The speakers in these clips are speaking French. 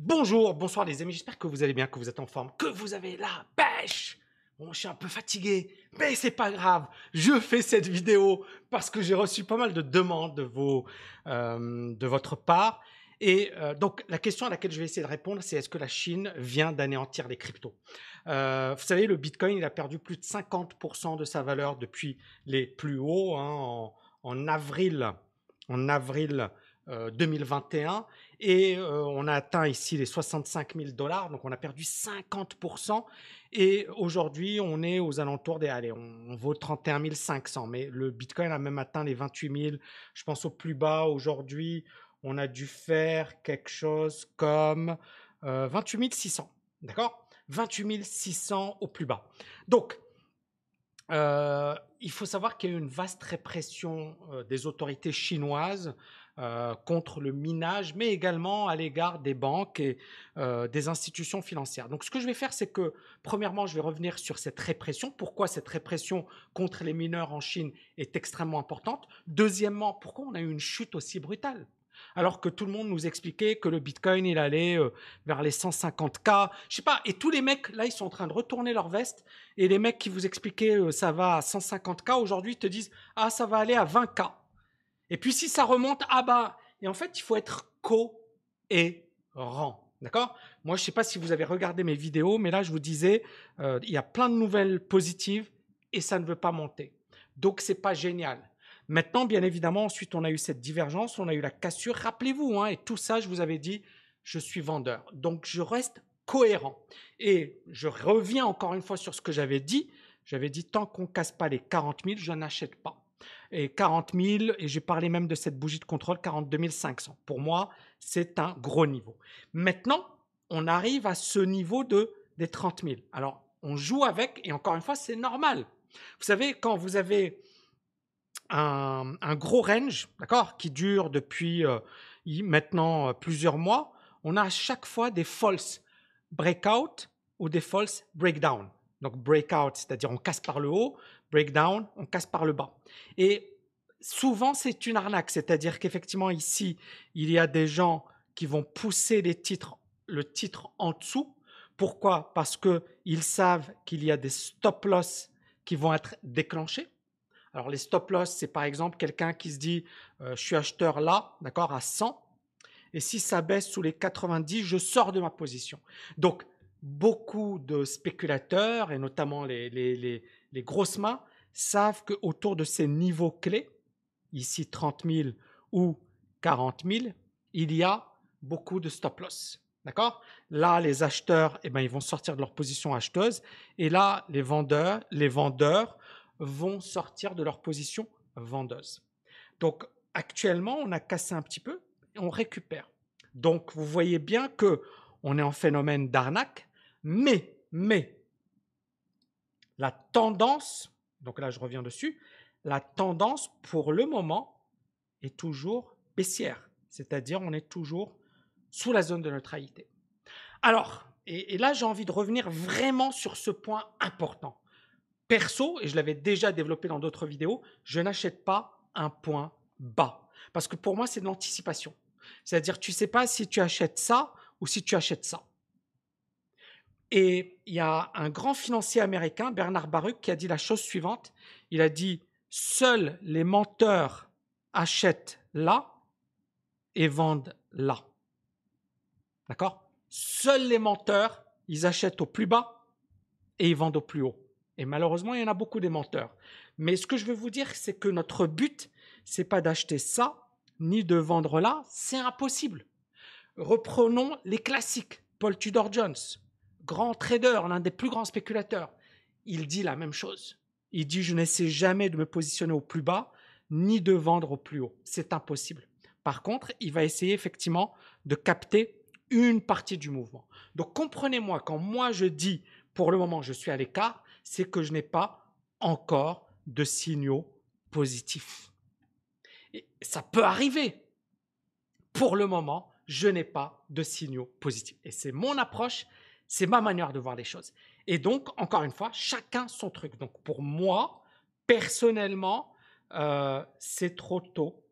Bonjour, bonsoir les amis, j'espère que vous allez bien, que vous êtes en forme, que vous avez la pêche. Bon, je suis un peu fatigué, mais c'est pas grave. Je fais cette vidéo parce que j'ai reçu pas mal de demandes de, vos, euh, de votre part. Et euh, donc, la question à laquelle je vais essayer de répondre, c'est est-ce que la Chine vient d'anéantir les cryptos? Euh, Vous savez, le Bitcoin, il a perdu plus de 50% de sa valeur depuis les plus hauts hein, en, en, avril, en avril 2021 et on a atteint ici les 65 000 dollars, donc on a perdu 50%. Et aujourd'hui, on est aux alentours des, allez, on, vaut 31 500, mais le Bitcoin a même atteint les 28 000. Je pense au plus bas aujourd'hui, on a dû faire quelque chose comme 28 600, d'accord? 28 600 au plus bas. Donc, il faut savoir qu'il y a eu une vaste répression des autorités chinoises euh, contre le minage, mais également à l'égard des banques et euh, des institutions financières. Donc ce que je vais faire, c'est que premièrement, je vais revenir sur cette répression, pourquoi cette répression contre les mineurs en Chine est extrêmement importante? Deuxièmement, pourquoi on a eu une chute aussi brutale? Alors que tout le monde nous expliquait que le Bitcoin, il allait euh, vers les 150K, je sais pas, et tous les mecs, là, ils sont en train de retourner leur veste, et les mecs qui vous expliquaient ça va à 150K, aujourd'hui, te disent, ah, ça va aller à 20K. Et puis si ça remonte, ah bah, et en fait, il faut être cohérent. D'accord? Moi, je ne sais pas si vous avez regardé mes vidéos, mais là, je vous disais, euh, il y a plein de nouvelles positives et ça ne veut pas monter. Donc, c'est pas génial. Maintenant, bien évidemment, ensuite, on a eu cette divergence, on a eu la cassure. Rappelez-vous, hein, et tout ça, je vous avais dit, je suis vendeur. Donc, je reste cohérent. Et je reviens encore une fois sur ce que j'avais dit. J'avais dit, tant qu'on casse pas les 40 000, je n'achète pas et 40 000, et j'ai parlé même de cette bougie de contrôle, 42 500. Pour moi, c'est un gros niveau. Maintenant, on arrive à ce niveau de, des 30 000. Alors, on joue avec, et encore une fois, c'est normal. Vous savez, quand vous avez un, gros range, d'accord, qui dure depuis euh, maintenant euh, plusieurs mois, on a à chaque fois des false breakout ou des false breakdown. Donc breakout, c'est-à-dire on casse par le haut, breakdown, on casse par le bas. Et souvent, c'est une arnaque, c'est-à-dire qu'effectivement, ici, il y a des gens qui vont pousser les titres, le titre en dessous. Pourquoi? Parce qu'ils savent qu'il y a des stop-loss qui vont être déclenchés. Alors, les stop-loss, c'est par exemple quelqu'un qui se dit euh, Je suis acheteur là, d'accord, à 100. Et si ça baisse sous les 90, je sors de ma position. Donc, beaucoup de spéculateurs, et notamment les, grosses mains savent qu'autour de ces niveaux clés, ici 30 000 ou 40 000, il y a beaucoup de stop loss. D'accord? Là, les acheteurs, eh ben, ils vont sortir de leur position acheteuse. Et là, les vendeurs, les vendeurs vont sortir de leur position vendeuse. Donc, actuellement, on a cassé un petit peu et on récupère. Donc, vous voyez bien que on est en phénomène d'arnaque, mais, mais, la tendance, donc là je reviens dessus, la tendance pour le moment est toujours baissière, c'est-à-dire on est toujours sous la zone de neutralité. Alors, et, là j'ai envie de revenir vraiment sur ce point important. Perso, et je l'avais déjà développé dans d'autres vidéos, je n'achète pas un point bas. Parce que pour moi, c'est de l'anticipation. C'est-à-dire, tu ne sais pas si tu achètes ça ou si tu achètes ça. Et il y a un grand financier américain, Bernard Baruch, qui a dit la chose suivante. Il a dit, seuls les menteurs achètent là et vendent là. D'accord? Seuls les menteurs, ils achètent au plus bas et ils vendent au plus haut. Et malheureusement, il y en a beaucoup des menteurs. Mais ce que je veux vous dire, c'est que notre but, c'est pas d'acheter ça, ni de vendre là. C'est impossible. Reprenons les classiques. Paul Tudor Jones, grand trader, l'un des plus grands spéculateurs, il dit la même chose. Il dit je n'essaie jamais de me positionner au plus bas ni de vendre au plus haut. C'est impossible. Par contre, il va essayer effectivement de capter une partie du mouvement. Donc comprenez-moi, quand moi je dis pour le moment je suis à l'écart, c'est que je n'ai pas encore de signaux positifs. Et ça peut arriver. Pour le moment, je n'ai pas de signaux positifs. Et c'est mon approche, c'est ma manière de voir les choses. Et donc, encore une fois, chacun son truc. Donc, pour moi, personnellement, euh, c'est trop tôt.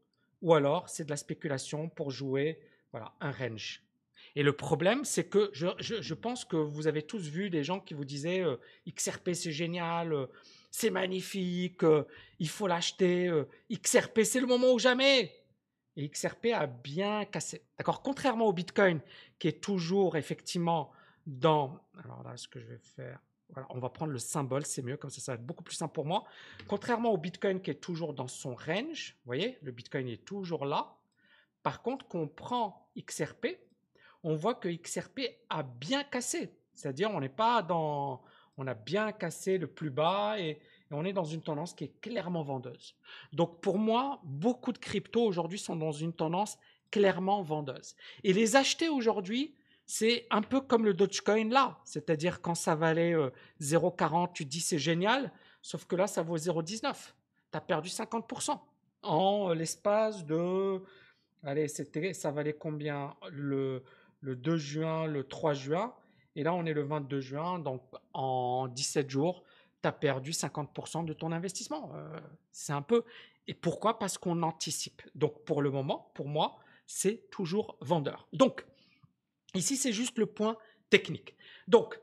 Ou alors, c'est de la spéculation pour jouer voilà, un range. Et le problème, c'est que je, je, pense que vous avez tous vu des gens qui vous disaient euh, XRP c'est génial, euh, c'est magnifique, il faut l'acheter, XRP c'est le moment ou jamais. Et XRP a bien cassé. D'accord? Contrairement au Bitcoin, qui est toujours effectivement dans. Alors là, ce que je vais faire. Voilà, on va prendre le symbole, c'est mieux, comme ça, ça va être beaucoup plus simple pour moi. Contrairement au Bitcoin qui est toujours dans son range, vous voyez, le Bitcoin est toujours là. Par contre, quand on prend XRP, on voit que XRP a bien cassé. C'est-à-dire, on n'est pas dans. On a bien cassé le plus bas et, on est dans une tendance qui est clairement vendeuse. Donc, pour moi, beaucoup de cryptos aujourd'hui sont dans une tendance clairement vendeuse. Et les acheter aujourd'hui, c'est un peu comme le Dogecoin là. C'est-à-dire, quand ça valait 0,40, euh, tu dis c'est génial, sauf que là, ça vaut 0,19. Tu as perdu 50% en l'espace de. Allez, ça valait combien? Le, le 2 juin, le 3 juin. Et là, on est le 22 juin. Donc, en 17 jours, tu as perdu 50% de ton investissement. Euh, c'est un peu. Et pourquoi? Parce qu'on anticipe. Donc, pour le moment, pour moi, c'est toujours vendeur. Donc, ici, c'est juste le point technique. Donc,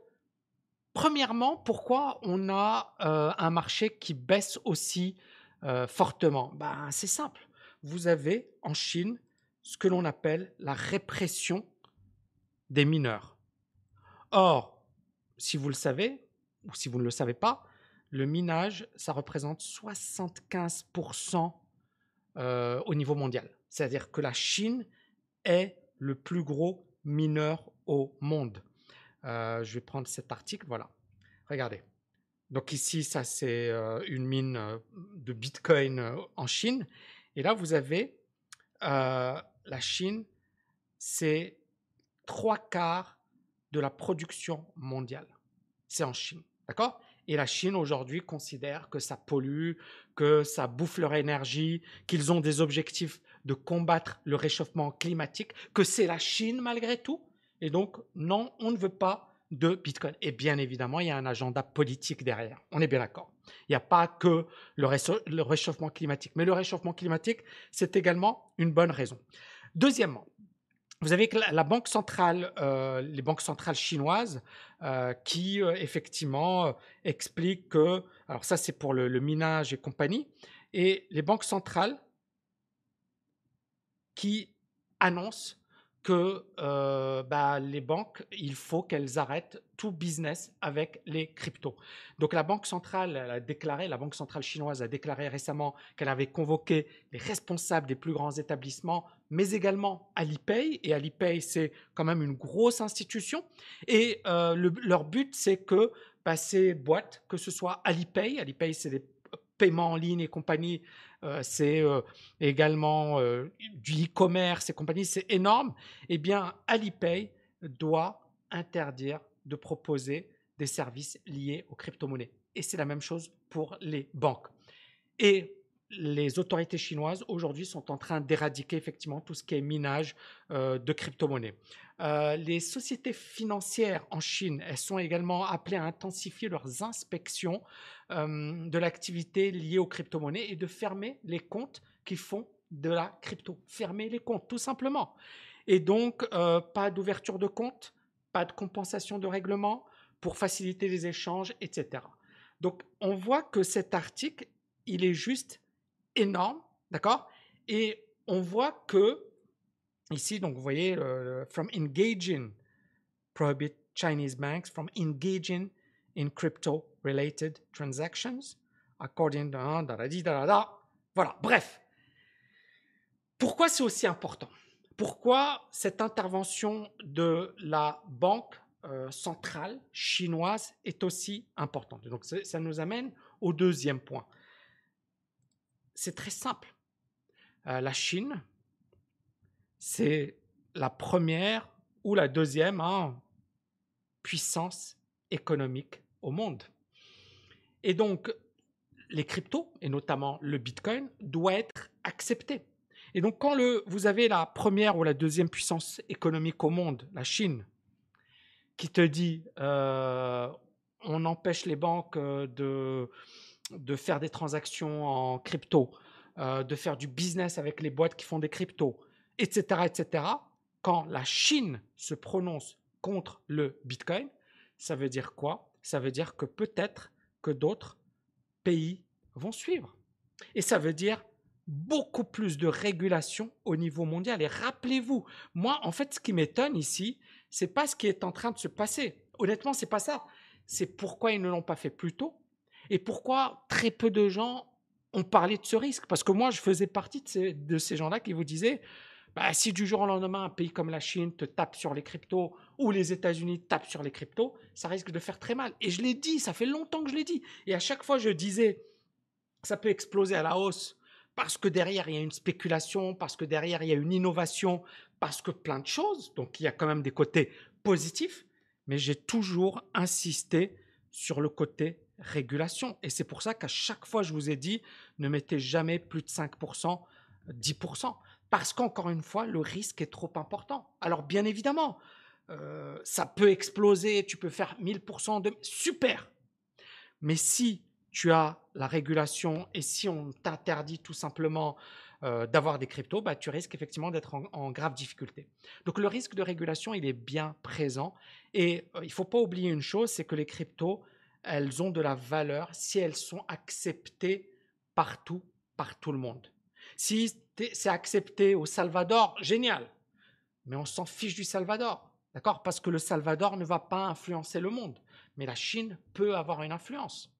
premièrement, pourquoi on a euh, un marché qui baisse aussi euh, fortement? Ben, C'est simple. Vous avez en Chine ce que l'on appelle la répression des mineurs. Or, si vous le savez, ou si vous ne le savez pas, le minage, ça représente 75% euh, au niveau mondial. C'est-à-dire que la Chine est le plus gros mineur au monde. Euh, je vais prendre cet article, voilà. Regardez. Donc ici, ça c'est euh, une mine de Bitcoin en Chine. Et là, vous avez la Chine, c'est trois quarts de la production mondiale. C'est en Chine. D'accord? Et la Chine aujourd'hui considère que ça pollue, que ça bouffe leur énergie, qu'ils ont des objectifs de combattre le réchauffement climatique, que c'est la Chine malgré tout. Et donc, non, on ne veut pas de Bitcoin. Et bien évidemment, il y a un agenda politique derrière. On est bien d'accord. Il n'y a pas que le, réchauffement climatique. Mais le réchauffement climatique, c'est également une bonne raison. Deuxièmement, vous avez la banque centrale, euh, les banques centrales chinoises, euh, qui euh, effectivement expliquent que, alors ça c'est pour le, minage et compagnie, et les banques centrales qui annoncent que euh, bah, les banques, il faut qu'elles arrêtent tout business avec les cryptos. Donc la Banque centrale a déclaré, la Banque centrale chinoise a déclaré récemment qu'elle avait convoqué les responsables des plus grands établissements, mais également Alipay. Et Alipay, c'est quand même une grosse institution. Et euh, leur but, c'est que bah, ces boîtes, que ce soit Alipay, Alipay, c'est des paiements en ligne et compagnie, c'est euh, également euh, du e-commerce et compagnie, c'est énorme, eh bien, Alipay doit interdire de proposer des services liés aux crypto-monnaies. Et c'est la même chose pour les banques. Et les autorités chinoises aujourd'hui sont en train d'éradiquer effectivement tout ce qui est minage de crypto-monnaies. Les sociétés financières en Chine, elles sont également appelées à intensifier leurs inspections euh, de l'activité liée aux crypto-monnaies et de fermer les comptes qui font de la crypto. Fermer les comptes, tout simplement. Et donc, euh, pas d'ouverture de compte, pas de compensation de règlement pour faciliter les échanges, etc. Donc, on voit que cet article, il est juste énorme, d'accord? Et on voit que, ici, donc, vous voyez, from engaging, prohibit Chinese banks from engaging in crypto-related transactions, according to... Voilà, bref. Pourquoi c'est aussi important? Pourquoi cette intervention de la banque euh, centrale chinoise est aussi importante? Donc ça nous amène au deuxième point. C'est très simple. Euh, la Chine, c'est la première ou la deuxième puissance économique au monde. Et donc, les cryptos, et notamment le Bitcoin, doit être accepté. Et donc, quand le, vous avez la première ou la deuxième puissance économique au monde, la Chine, qui te dit euh, on empêche les banques euh, de, de faire des transactions en crypto, euh, de faire du business avec les boîtes qui font des cryptos, etc., etc., quand la Chine se prononce contre le Bitcoin, ça veut dire quoi? Ça veut dire que peut-être que d'autres pays vont suivre. Et ça veut dire beaucoup plus de régulation au niveau mondial. Et rappelez-vous, moi, en fait, ce qui m'étonne ici, c'est pas ce qui est en train de se passer. Honnêtement, c'est pas ça. C'est pourquoi ils ne l'ont pas fait plus tôt et pourquoi très peu de gens ont parlé de ce risque. Parce que moi, je faisais partie de ces, de ces gens-là qui vous disaient, bah, si du jour au lendemain, un pays comme la Chine te tape sur les cryptos ou les États-Unis tapent sur les cryptos, ça risque de faire très mal. Et je l'ai dit, ça fait longtemps que je l'ai dit. Et à chaque fois, je disais, ça peut exploser à la hausse parce que derrière, il y a une spéculation, parce que derrière, il y a une innovation, parce que plein de choses. Donc, il y a quand même des côtés positifs. Mais j'ai toujours insisté sur le côté régulation. Et c'est pour ça qu'à chaque fois, je vous ai dit, ne mettez jamais plus de 5%, 10%. Parce qu'encore une fois, le risque est trop important. Alors, bien évidemment, euh, ça peut exploser, tu peux faire 1000% de... Super Mais si tu as la régulation et si on t'interdit tout simplement euh, d'avoir des cryptos, bah, tu risques effectivement d'être en, grave difficulté. Donc le risque de régulation, il est bien présent. Et euh, il ne faut pas oublier une chose, c'est que les cryptos, elles ont de la valeur si elles sont acceptées partout, par tout le monde. Si c'est accepté au Salvador, génial. Mais on s'en fiche du Salvador. D'accord? Parce que le Salvador ne va pas influencer le monde. Mais la Chine peut avoir une influence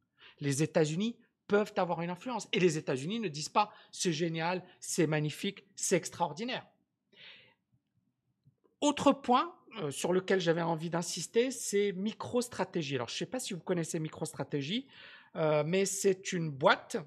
les États-Unis peuvent avoir une influence. Et les États-Unis ne disent pas c'est génial, c'est magnifique, c'est extraordinaire. Autre point euh, sur lequel j'avais envie d'insister, c'est MicroStratégie. Alors, je ne sais pas si vous connaissez MicroStratégie, euh, mais c'est une boîte.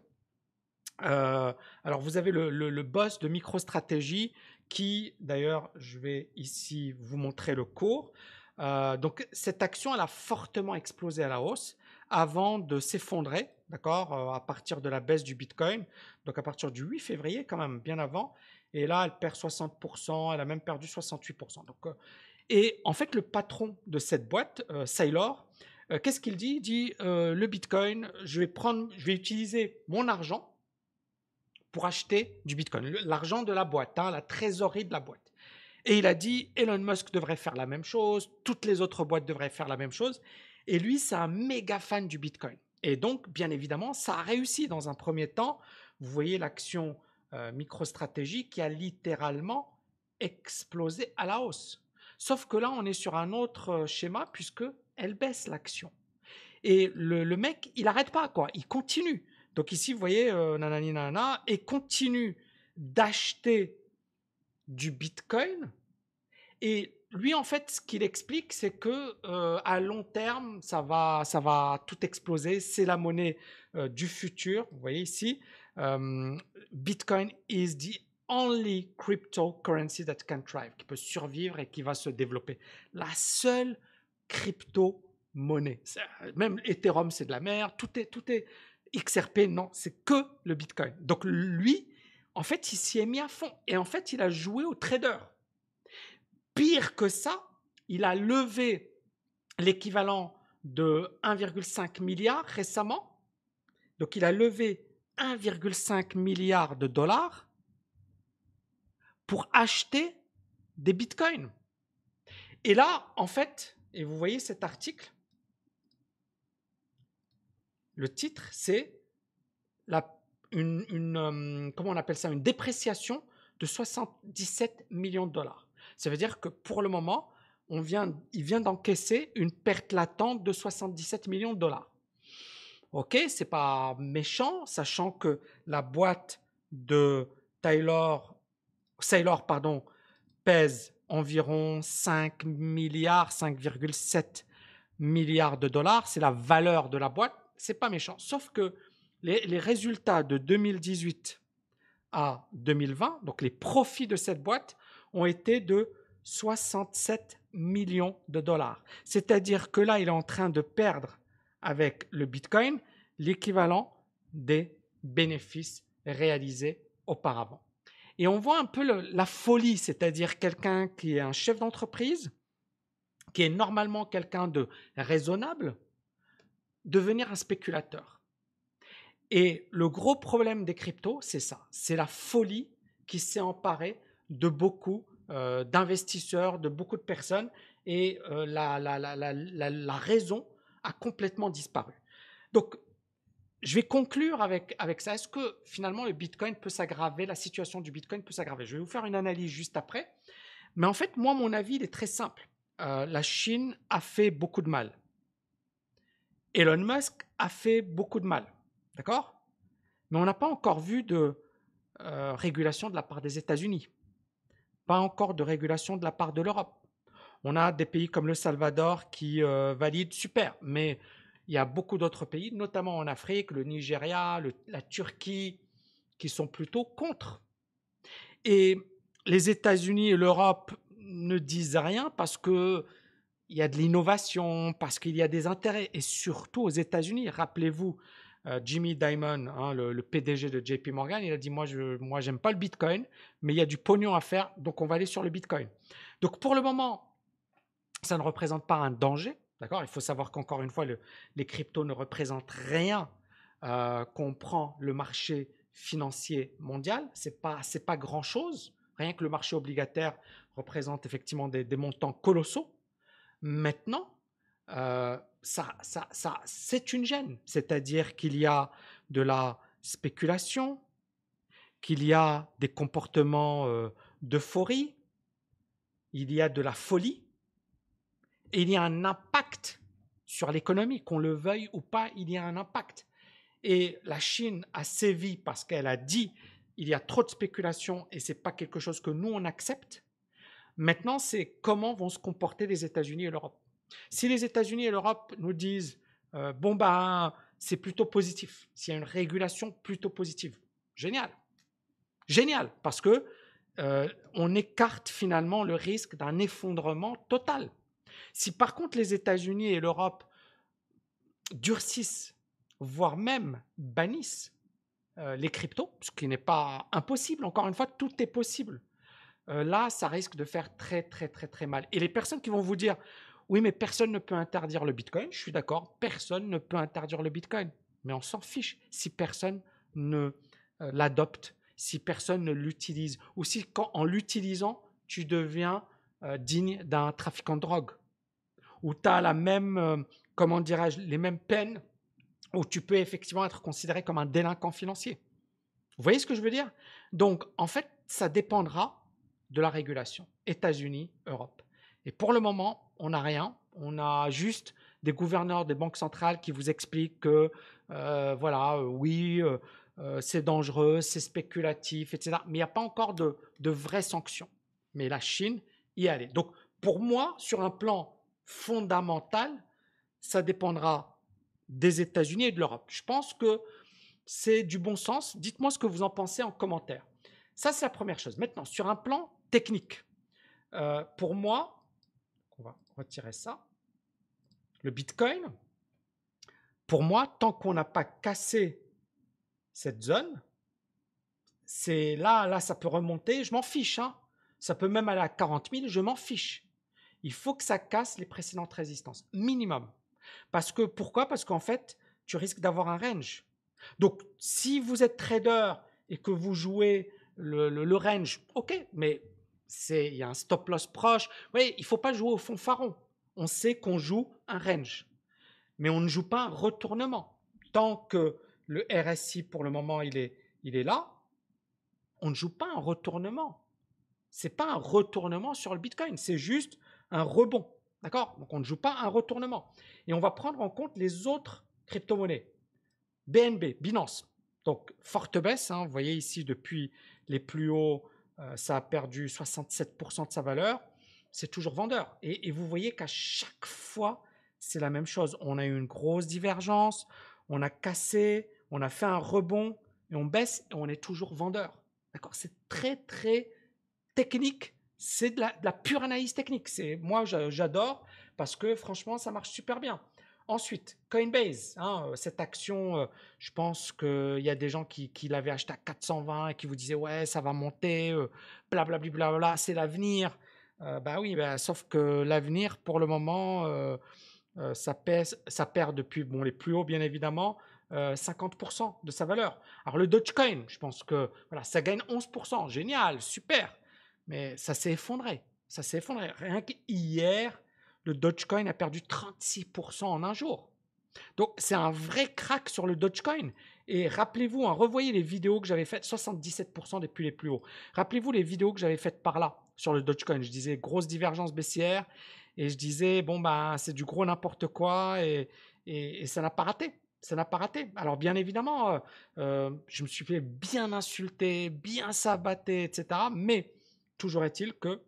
Euh, alors, vous avez le, boss de MicroStratégie qui, d'ailleurs, je vais ici vous montrer le cours. donc, cette action, elle a fortement explosé à la hausse avant de s'effondrer, d'accord, euh, à partir de la baisse du Bitcoin, donc à partir du 8 février, quand même bien avant. Et là, elle perd 60%, elle a même perdu 68%. Donc, euh, et en fait, le patron de cette boîte, euh, Saylor, qu'est-ce qu'il dit? Il dit le Bitcoin, je vais prendre, je vais utiliser mon argent pour acheter du Bitcoin, l'argent de la boîte, hein, la trésorerie de la boîte. Et il a dit Elon Musk devrait faire la même chose, toutes les autres boîtes devraient faire la même chose. Et lui, c'est un méga fan du Bitcoin. Et donc, bien évidemment, ça a réussi dans un premier temps. Vous voyez l'action euh, MicroStratégie qui a littéralement explosé à la hausse. Sauf que là, on est sur un autre euh, schéma puisque elle baisse l'action. Et le, mec, il n'arrête pas, quoi. Il continue. Donc ici, vous voyez, euh, nanani nanana, et continue d'acheter du Bitcoin. Et lui, en fait, ce qu'il explique, c'est que euh, à long terme, ça va, ça va tout exploser. C'est la monnaie euh, du futur. Vous voyez ici, euh, Bitcoin is the only cryptocurrency that can thrive, qui peut survivre et qui va se développer. La seule crypto-monnaie. Même Ethereum, c'est de la merde. Tout est, tout est XRP. Non, c'est que le Bitcoin. Donc lui, en fait, il s'y est mis à fond. Et en fait, il a joué au trader. Pire que ça, il a levé l'équivalent de 1,5 milliard récemment. Donc il a levé 1,5 milliard de dollars pour acheter des bitcoins. Et là, en fait, et vous voyez cet article, le titre, c'est une, comment on appelle ça, une dépréciation de 77 millions de dollars. Ça veut dire que pour le moment, on vient, il vient d'encaisser une perte latente de 77 millions de dollars. Ok, c'est pas méchant, sachant que la boîte de Taylor, Saylor pardon, pèse environ 5 milliards, 5,7 milliards de dollars. C'est la valeur de la boîte. C'est pas méchant. Sauf que les, les, résultats de 2018 à 2020, donc les profits de cette boîte, ont été de 67 millions de dollars. C'est-à-dire que là, il est en train de perdre avec le Bitcoin l'équivalent des bénéfices réalisés auparavant. Et on voit un peu la folie, c'est-à-dire quelqu'un qui est un chef d'entreprise, qui est normalement quelqu'un de raisonnable, devenir un spéculateur. Et le gros problème des cryptos, c'est ça, c'est la folie qui s'est emparée de beaucoup d'investisseurs, de beaucoup de personnes, et la, la, raison a complètement disparu. Donc, je vais conclure avec, avec ça. Est-ce que finalement le Bitcoin peut s'aggraver, la situation du Bitcoin peut s'aggraver? Je vais vous faire une analyse juste après. Mais en fait, moi, mon avis, il est très simple. la Chine a fait beaucoup de mal. Elon Musk a fait beaucoup de mal. D'accord? Mais on n'a pas encore vu de régulation de la part des États-Unis. Pas encore de régulation de la part de l'Europe. On a des pays comme le Salvador qui valident, super, mais il y a beaucoup d'autres pays, notamment en Afrique, le Nigeria, la Turquie, qui sont plutôt contre. Et les États-Unis et l'Europe ne disent rien parce que il y a de l'innovation, parce qu'il y a des intérêts, et surtout aux États-Unis. Rappelez-vous, euh, Jimmy Dimon, hein, le, PDG de JP Morgan, il a dit moi je moi j'aime pas le Bitcoin, mais il y a du pognon à faire, donc on va aller sur le Bitcoin. Donc pour le moment, ça ne représente pas un danger, d'accord? Il faut savoir qu'encore une fois, les cryptos ne représentent rien euh, qu'on prend le marché financier mondial. Pas c'est pas grand chose. Rien que le marché obligataire représente effectivement des montants colossaux. Maintenant, euh, ça, ça, ça, c'est une gêne, c'est-à-dire qu'il y a de la spéculation, qu'il y a des comportements euh, d'euphorie, il y a de la folie, et il y a un impact sur l'économie, qu'on le veuille ou pas, il y a un impact. Et la Chine a sévi parce qu'elle a dit il y a trop de spéculation et c'est pas quelque chose que nous on accepte. Maintenant, c'est comment vont se comporter les États-Unis et l'Europe. Si les États-Unis et l'Europe nous disent euh, bon ben c'est plutôt positif, s'il y a une régulation plutôt positive, génial, génial, parce que euh, on écarte finalement le risque d'un effondrement total. Si par contre les États-Unis et l'Europe durcissent, voire même bannissent euh, les cryptos, ce qui n'est pas impossible, encore une fois, tout est possible. Là, ça risque de faire très, très, très, très mal. Et les personnes qui vont vous dire, oui, mais personne ne peut interdire le Bitcoin. Je suis d'accord, personne ne peut interdire le Bitcoin. Mais on s'en fiche si personne ne euh, l'adopte, si personne ne l'utilise, ou si en l'utilisant, tu deviens euh, digne d'un trafiquant de drogue, ou tu as la même, euh, comment dirais-je, les mêmes peines, où tu peux effectivement être considéré comme un délinquant financier. Vous voyez ce que je veux dire? Donc, en fait, ça dépendra de la régulation. États-Unis, Europe. Et pour le moment, on n'a rien. On a juste des gouverneurs des banques centrales qui vous expliquent que, euh, voilà, euh, oui, euh, c'est dangereux, c'est spéculatif, etc. Mais il n'y a pas encore de, de vraies sanctions. Mais la Chine y allait. Donc, pour moi, sur un plan fondamental, ça dépendra des États-Unis et de l'Europe. Je pense que c'est du bon sens. Dites-moi ce que vous en pensez en commentaire. Ça, c'est la première chose. Maintenant, sur un plan technique, pour moi, on va retirer ça. Le Bitcoin, pour moi, tant qu'on n'a pas cassé cette zone, c'est là, là, ça peut remonter, je m'en fiche. Hein. Ça peut même aller à 40 000, je m'en fiche. Il faut que ça casse les précédentes résistances, minimum. Parce que, pourquoi? Parce qu'en fait, tu risques d'avoir un range. Donc, si vous êtes trader et que vous jouez le, le range, ok, mais il y a un stop loss proche. Oui, il faut pas jouer au fond pharaon. On sait qu'on joue un range, mais on ne joue pas un retournement. Tant que le RSI pour le moment il est, il est là, on ne joue pas un retournement. C'est pas un retournement sur le Bitcoin, c'est juste un rebond. D'accord? Donc on ne joue pas un retournement. Et on va prendre en compte les autres crypto-monnaies. BNB, Binance. Donc forte baisse, hein. vous voyez ici depuis les plus hauts euh, ça a perdu 67% de sa valeur, c'est toujours vendeur. Et, vous voyez qu'à chaque fois, c'est la même chose. On a eu une grosse divergence, on a cassé, on a fait un rebond, et on baisse, et on est toujours vendeur. D'accord? C'est très, très technique. C'est de la, de la pure analyse technique. C'est Moi, j'adore parce que franchement, ça marche super bien. Ensuite, Coinbase, hein, euh, cette action, euh, je pense qu'il y a des gens qui, l'avaient acheté à 420 et qui vous disaient ouais, ça va monter, blablabla, bla, bla, bla, c'est l'avenir. Euh, bah oui, bah, sauf que l'avenir, pour le moment, ça, ça perd depuis les plus hauts, bien évidemment, 50% de sa valeur. Alors le Dogecoin, je pense que voilà, ça gagne 11%, génial, super. mais ça s'est effondré. Ça s'est effondré. Rien qu'hier, le Dogecoin a perdu 36% en un jour. Donc c'est un vrai crack sur le Dogecoin. Et rappelez-vous, hein, revoyez les vidéos que j'avais faites, 77% depuis les plus hauts. Rappelez-vous les vidéos que j'avais faites par là sur le Dogecoin. Je disais grosse divergence baissière et je disais bon bah c'est du gros n'importe quoi et, et, ça n'a pas raté. Ça n'a pas raté. Alors bien évidemment, euh, euh, je me suis fait bien insulter, bien sabater, etc. Mais toujours est-il que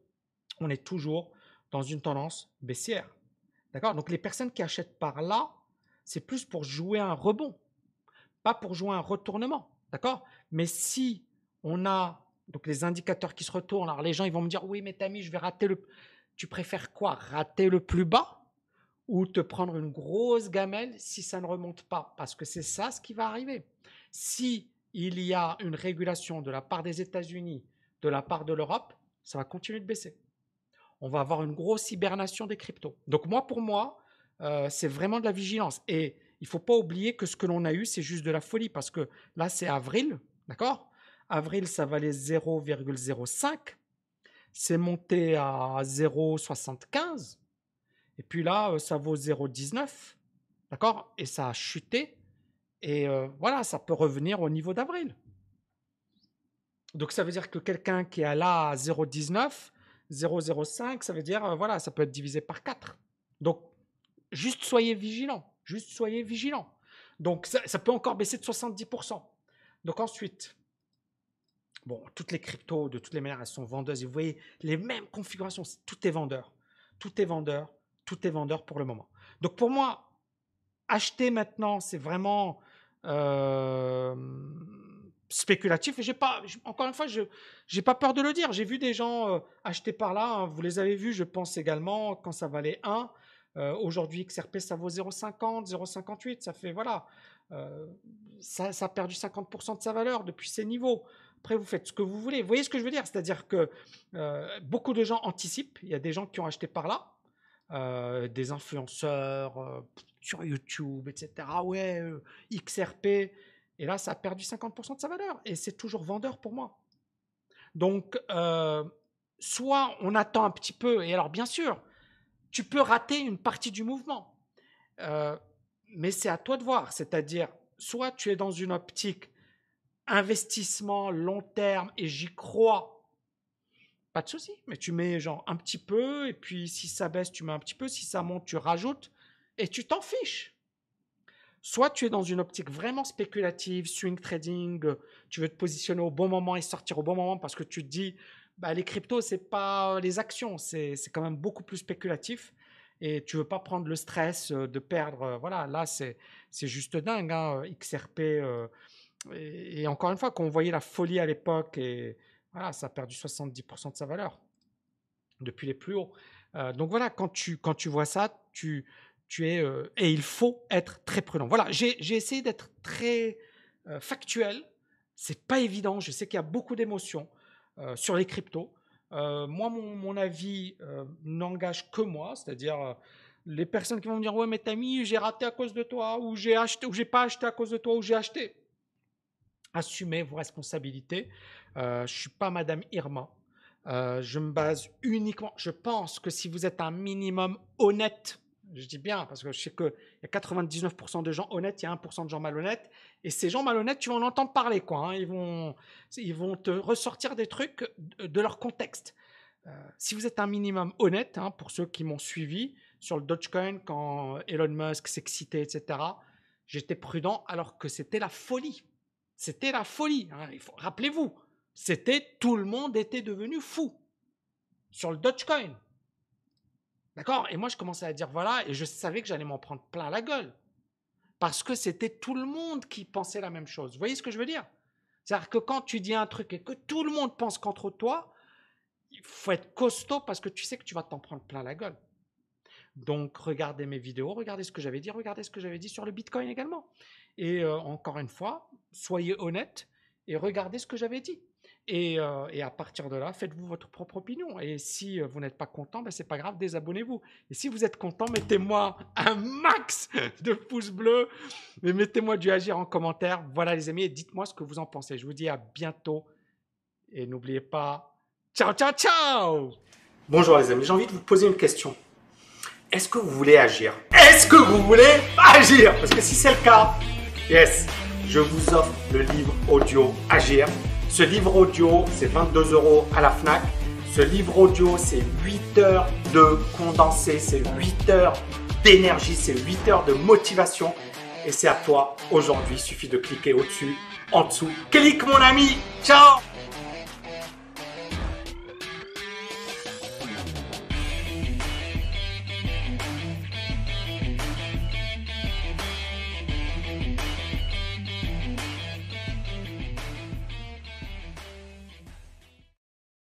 on est toujours dans une tendance baissière. D'accord? Donc les personnes qui achètent par là, c'est plus pour jouer un rebond, pas pour jouer un retournement. D'accord? Mais si on a donc les indicateurs qui se retournent, alors les gens ils vont me dire oui mais Tami, je vais rater le tu préfères quoi? Rater le plus bas ou te prendre une grosse gamelle si ça ne remonte pas? Parce que c'est ça ce qui va arriver. Si il y a une régulation de la part des États-Unis, de la part de l'Europe, ça va continuer de baisser. On va avoir une grosse hibernation des cryptos. Donc moi, pour moi, euh, c'est vraiment de la vigilance. Et il ne faut pas oublier que ce que l'on a eu, c'est juste de la folie parce que là, c'est avril, d'accord? Avril, ça valait 0,05 c'est monté à 0,75. Et puis là, euh, ça vaut 0,19. D'accord? Et ça a chuté. Et euh, voilà, ça peut revenir au niveau d'avril. Donc ça veut dire que quelqu'un qui est là à 0,19, 0,05, ça veut dire, euh, voilà, ça peut être divisé par 4. Donc, juste soyez vigilant. Juste soyez vigilant. Donc, ça, ça peut encore baisser de 70%. Donc ensuite, Bon, toutes les cryptos, de toutes les manières, elles sont vendeuses. Et vous voyez, les mêmes configurations, tout est vendeur. Tout est vendeur. Tout est vendeur pour le moment. Donc pour moi, acheter maintenant, c'est vraiment euh, spéculatif. Et j'ai pas, encore une fois, je n'ai pas peur de le dire. J'ai vu des gens euh, acheter par là. Hein. vous les avez vus, je pense également, quand ça valait 1. Euh, aujourd'hui, XRP, ça vaut 0,50, 0,58. Ça fait, voilà, ça, ça a perdu 50% de sa valeur depuis ces niveaux. Après, vous faites ce que vous voulez. Vous voyez ce que je veux dire? C'est-à-dire que euh, beaucoup de gens anticipent. Il y a des gens qui ont acheté par là, euh, des influenceurs euh, sur YouTube, etc. Ouais, XRP. Et là, ça a perdu 50% de sa valeur. Et c'est toujours vendeur pour moi. Donc, soit on attend un petit peu. Et alors, bien sûr, tu peux rater une partie du mouvement. mais c'est à toi de voir. C'est-à-dire, soit tu es dans une optique investissement long terme et j'y crois, pas de souci. Mais tu mets genre un petit peu et puis si ça baisse, tu mets un petit peu. Si ça monte, tu rajoutes et tu t'en fiches. Soit tu es dans une optique vraiment spéculative, swing trading, tu veux te positionner au bon moment et sortir au bon moment parce que tu te dis, bah, les cryptos, c'est pas les actions, c'est quand même beaucoup plus spéculatif et tu veux pas prendre le stress de perdre. Voilà, là, c'est juste dingue. Hein, XRP, et, encore une fois, quand on voyait la folie à l'époque, et voilà, ça a perdu 70% de sa valeur depuis les plus hauts. Euh, donc voilà, quand tu, quand tu vois ça, tu, Euh, et il faut être très prudent. Voilà, j'ai essayé d'être très euh, factuel. C'est pas évident. Je sais qu'il y a beaucoup d'émotions sur les cryptos. moi, mon, mon avis n'engage que moi, c'est-à-dire les personnes qui vont me dire ouais mais Tami j'ai raté à cause de toi ou j'ai acheté ou j'ai pas acheté à cause de toi ou j'ai acheté assumez vos responsabilités. Euh, je suis pas Madame Irma. Euh, je me base uniquement, je pense que si vous êtes un minimum honnête, je dis bien, parce que je sais qu'il y a 99% de gens honnêtes, il y a 1% de gens malhonnêtes, et ces gens malhonnêtes, tu vas en entendre parler, quoi. Hein. Ils, vont, ils vont te ressortir des trucs de leur contexte. Euh, si vous êtes un minimum honnête, hein, pour ceux qui m'ont suivi sur le Dogecoin, quand Elon Musk s'excitait, etc., j'étais prudent alors que c'était la folie. C'était la folie. Hein. Rappelez-vous, c'était tout le monde était devenu fou sur le Dogecoin. D'accord? Et moi, je commençais à dire voilà, et je savais que j'allais m'en prendre plein la gueule. Parce que c'était tout le monde qui pensait la même chose. Vous voyez ce que je veux dire? C'est-à-dire que quand tu dis un truc et que tout le monde pense contre toi, il faut être costaud parce que tu sais que tu vas t'en prendre plein la gueule. Donc, regardez mes vidéos, regardez ce que j'avais dit, regardez ce que j'avais dit sur le Bitcoin également. Et euh, encore une fois, soyez honnête et regardez ce que j'avais dit. Et, euh, à partir de là, faites-vous votre propre opinion. Et si euh, vous n'êtes pas content, ben, c'est pas grave, désabonnez-vous. Et si vous êtes content, mettez-moi un max de pouces bleus. Mais mettez-moi du agir en commentaire. Voilà les amis, et dites-moi ce que vous en pensez. Je vous dis à bientôt. Et n'oubliez pas, Ciao, ciao, ciao Bonjour les amis, j'ai envie de vous poser une question. Est-ce que vous voulez agir? Est-ce que vous voulez agir? Parce que si c'est le cas, yes, je vous offre le livre audio Agir. Ce livre audio, c'est 22 euros à la FNAC. Ce livre audio, c'est 8 heures de condensé, c'est 8 heures d'énergie, c'est 8 heures de motivation. Et c'est à toi aujourd'hui. Il suffit de cliquer au-dessus, en dessous. Clique mon ami. Ciao